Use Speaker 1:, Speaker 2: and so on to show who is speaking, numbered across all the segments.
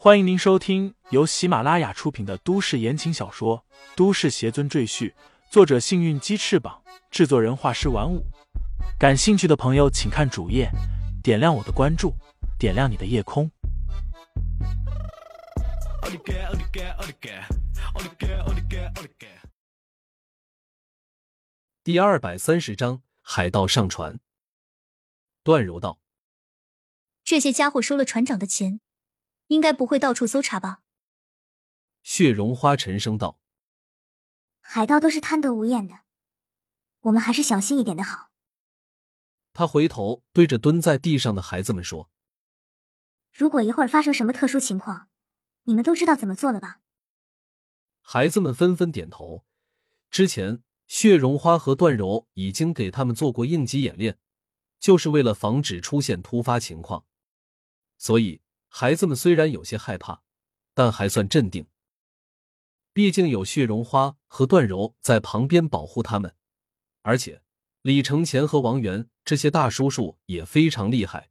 Speaker 1: 欢迎您收听由喜马拉雅出品的都市言情小说《都市邪尊赘婿》，作者：幸运鸡翅膀，制作人：画师玩五。感兴趣的朋友，请看主页，点亮我的关注，点亮你的夜空。
Speaker 2: 第二百三十章，海盗上船。段柔道：“
Speaker 3: 这些家伙收了船长的钱。”应该不会到处搜查吧？
Speaker 2: 血绒花沉声道：“
Speaker 4: 海盗都是贪得无厌的，我们还是小心一点的好。”
Speaker 2: 他回头对着蹲在地上的孩子们说：“
Speaker 4: 如果一会儿发生什么特殊情况，你们都知道怎么做了吧？”
Speaker 2: 孩子们纷纷点头。之前，血绒花和段柔已经给他们做过应急演练，就是为了防止出现突发情况，所以。孩子们虽然有些害怕，但还算镇定。毕竟有血绒花和段柔在旁边保护他们，而且李承前和王源这些大叔叔也非常厉害。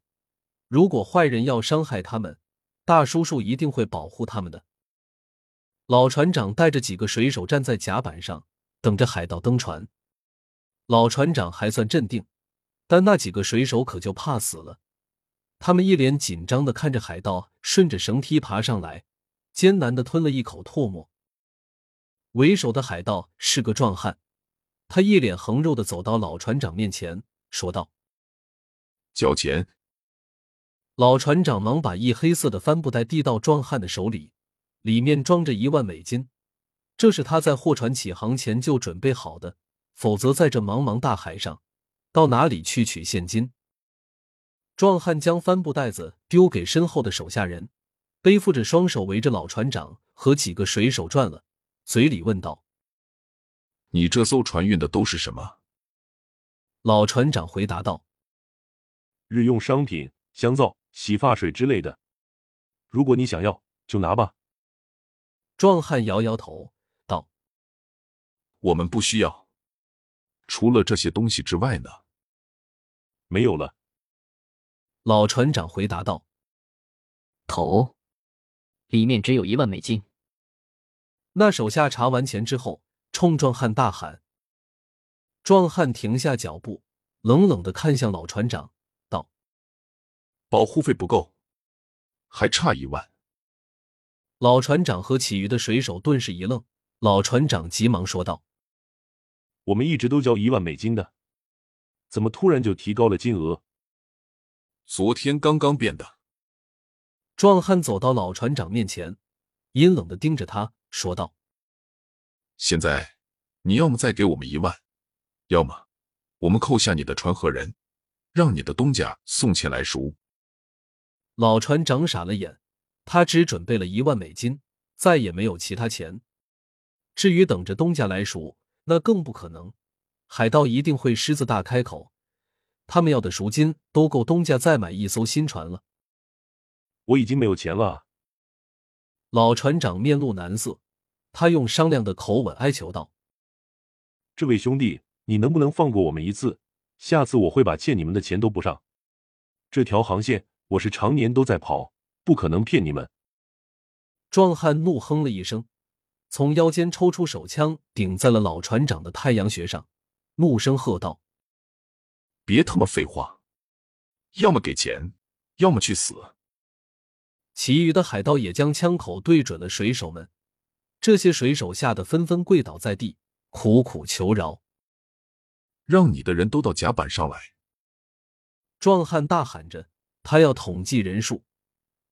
Speaker 2: 如果坏人要伤害他们，大叔叔一定会保护他们的。老船长带着几个水手站在甲板上，等着海盗登船。老船长还算镇定，但那几个水手可就怕死了。他们一脸紧张的看着海盗顺着绳梯爬上来，艰难的吞了一口唾沫。为首的海盗是个壮汉，他一脸横肉的走到老船长面前，说道：“
Speaker 5: 交钱。”
Speaker 2: 老船长忙把一黑色的帆布袋递到壮汉的手里，里面装着一万美金，这是他在货船起航前就准备好的，否则在这茫茫大海上，到哪里去取现金？壮汉将帆布袋子丢给身后的手下人，背负着双手围着老船长和几个水手转了，嘴里问道：“
Speaker 5: 你这艘船运的都是什么？”
Speaker 2: 老船长回答道：“
Speaker 6: 日用商品、香皂、洗发水之类的。如果你想要，就拿吧。”
Speaker 2: 壮汉摇摇头道：“
Speaker 5: 我们不需要。除了这些东西之外呢？
Speaker 6: 没有了。”
Speaker 2: 老船长回答道：“
Speaker 7: 头，里面只有一万美金。”
Speaker 2: 那手下查完钱之后，冲壮汉大喊。壮汉停下脚步，冷冷的看向老船长，道：“
Speaker 5: 保护费不够，还差一万。”
Speaker 2: 老船长和其余的水手顿时一愣。老船长急忙说道：“
Speaker 6: 我们一直都交一万美金的，怎么突然就提高了金额？”
Speaker 5: 昨天刚刚变的。
Speaker 2: 壮汉走到老船长面前，阴冷的盯着他说道：“
Speaker 5: 现在你要么再给我们一万，要么我们扣下你的船和人，让你的东家送钱来赎。”
Speaker 2: 老船长傻了眼，他只准备了一万美金，再也没有其他钱。至于等着东家来赎，那更不可能。海盗一定会狮子大开口。他们要的赎金都够东家再买一艘新船了。
Speaker 6: 我已经没有钱了。
Speaker 2: 老船长面露难色，他用商量的口吻哀求道：“
Speaker 6: 这位兄弟，你能不能放过我们一次？下次我会把欠你们的钱都补上。这条航线我是常年都在跑，不可能骗你们。”
Speaker 2: 壮汉怒哼了一声，从腰间抽出手枪，顶在了老船长的太阳穴上，怒声喝道。
Speaker 5: 别他妈废话，要么给钱，要么去死！
Speaker 2: 其余的海盗也将枪口对准了水手们，这些水手吓得纷纷跪倒在地，苦苦求饶：“
Speaker 5: 让你的人都到甲板上来！”
Speaker 2: 壮汉大喊着，他要统计人数，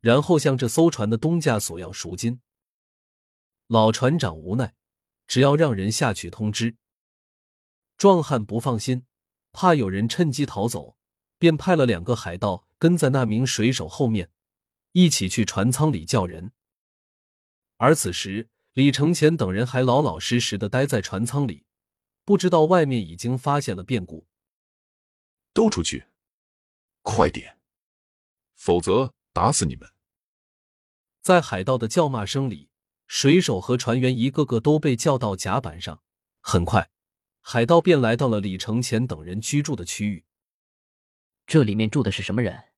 Speaker 2: 然后向这艘船的东家索要赎金。老船长无奈，只要让人下去通知。壮汉不放心。怕有人趁机逃走，便派了两个海盗跟在那名水手后面，一起去船舱里叫人。而此时，李承前等人还老老实实的待在船舱里，不知道外面已经发现了变故。
Speaker 5: 都出去，快点，否则打死你们！
Speaker 2: 在海盗的叫骂声里，水手和船员一个个都被叫到甲板上。很快。海盗便来到了李承前等人居住的区域。
Speaker 7: 这里面住的是什么人？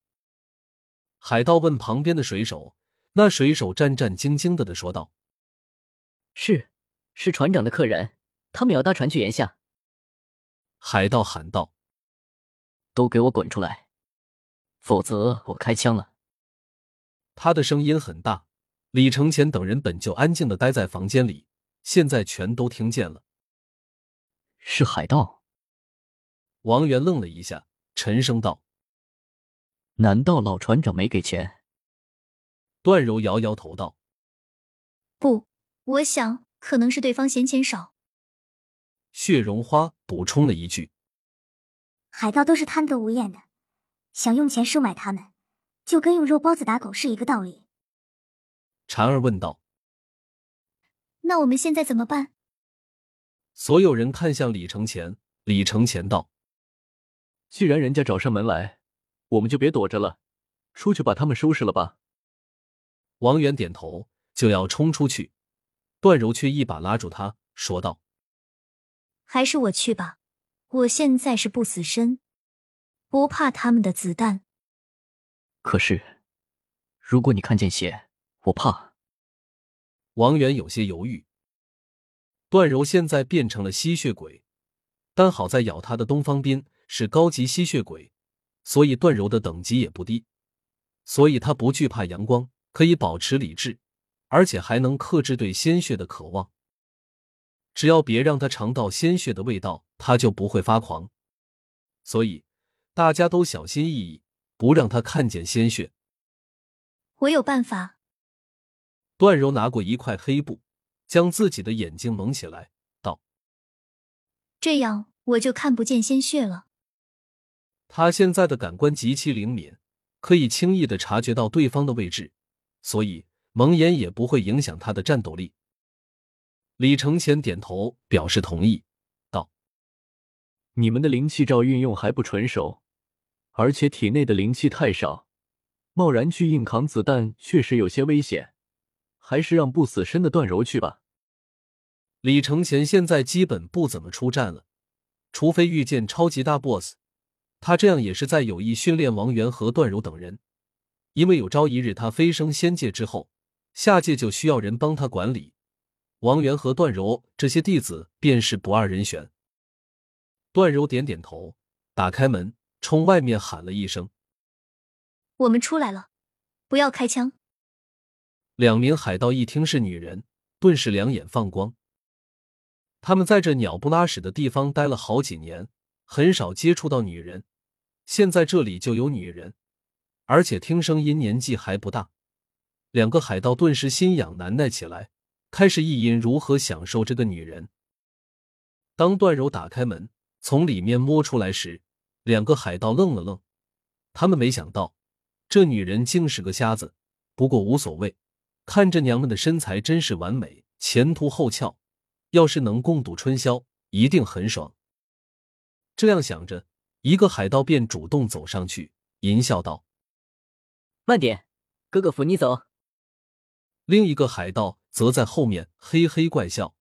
Speaker 2: 海盗问旁边的水手。那水手战战兢兢的的说道：“
Speaker 7: 是，是船长的客人，他们要搭船去岩下。”
Speaker 2: 海盗喊道：“
Speaker 7: 都给我滚出来，否则我开枪了！”
Speaker 2: 他的声音很大，李承前等人本就安静的待在房间里，现在全都听见了。
Speaker 7: 是海盗。
Speaker 2: 王源愣了一下，沉声道：“
Speaker 7: 难道老船长没给钱？”
Speaker 2: 段柔摇摇头道：“
Speaker 3: 不，我想可能是对方嫌钱少。”
Speaker 2: 血绒花补充了一句：“
Speaker 4: 海盗都是贪得无厌的，想用钱收买他们，就跟用肉包子打狗是一个道理。”
Speaker 2: 婵儿问道：“
Speaker 3: 那我们现在怎么办？”
Speaker 2: 所有人看向李承前，李承前道：“
Speaker 7: 既然人家找上门来，我们就别躲着了，出去把他们收拾了吧。”
Speaker 2: 王源点头，就要冲出去，段柔却一把拉住他，说道：“
Speaker 3: 还是我去吧，我现在是不死身，不怕他们的子弹。
Speaker 7: 可是，如果你看见血，我怕。”
Speaker 2: 王源有些犹豫。段柔现在变成了吸血鬼，但好在咬他的东方斌是高级吸血鬼，所以段柔的等级也不低，所以他不惧怕阳光。可以保持理智，而且还能克制对鲜血的渴望。只要别让他尝到鲜血的味道，他就不会发狂。所以大家都小心翼翼，不让他看见鲜血。
Speaker 3: 我有办法。
Speaker 2: 段柔拿过一块黑布，将自己的眼睛蒙起来，道：“
Speaker 3: 这样我就看不见鲜血了。”
Speaker 2: 他现在的感官极其灵敏，可以轻易的察觉到对方的位置。所以蒙眼也不会影响他的战斗力。李承前点头表示同意，道：“
Speaker 7: 你们的灵气罩运用还不纯熟，而且体内的灵气太少，贸然去硬扛子弹确实有些危险，还是让不死身的段柔去吧。”
Speaker 2: 李承前现在基本不怎么出战了，除非遇见超级大 BOSS，他这样也是在有意训练王源和段柔等人。因为有朝一日他飞升仙界之后，下界就需要人帮他管理。王源和段柔这些弟子便是不二人选。段柔点点头，打开门，冲外面喊了一声：“
Speaker 3: 我们出来了，不要开枪。”
Speaker 2: 两名海盗一听是女人，顿时两眼放光。他们在这鸟不拉屎的地方待了好几年，很少接触到女人，现在这里就有女人。而且听声音年纪还不大，两个海盗顿时心痒难耐起来，开始意淫如何享受这个女人。当段柔打开门从里面摸出来时，两个海盗愣了愣，他们没想到这女人竟是个瞎子。不过无所谓，看这娘们的身材真是完美，前凸后翘，要是能共度春宵，一定很爽。这样想着，一个海盗便主动走上去，淫笑道。
Speaker 7: 慢点，哥哥扶你走。
Speaker 2: 另一个海盗则在后面嘿嘿怪笑。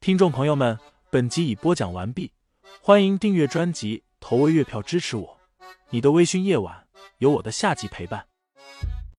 Speaker 1: 听众朋友们，本集已播讲完毕，欢迎订阅专辑，投喂月票支持我。你的微醺夜晚，有我的下集陪伴。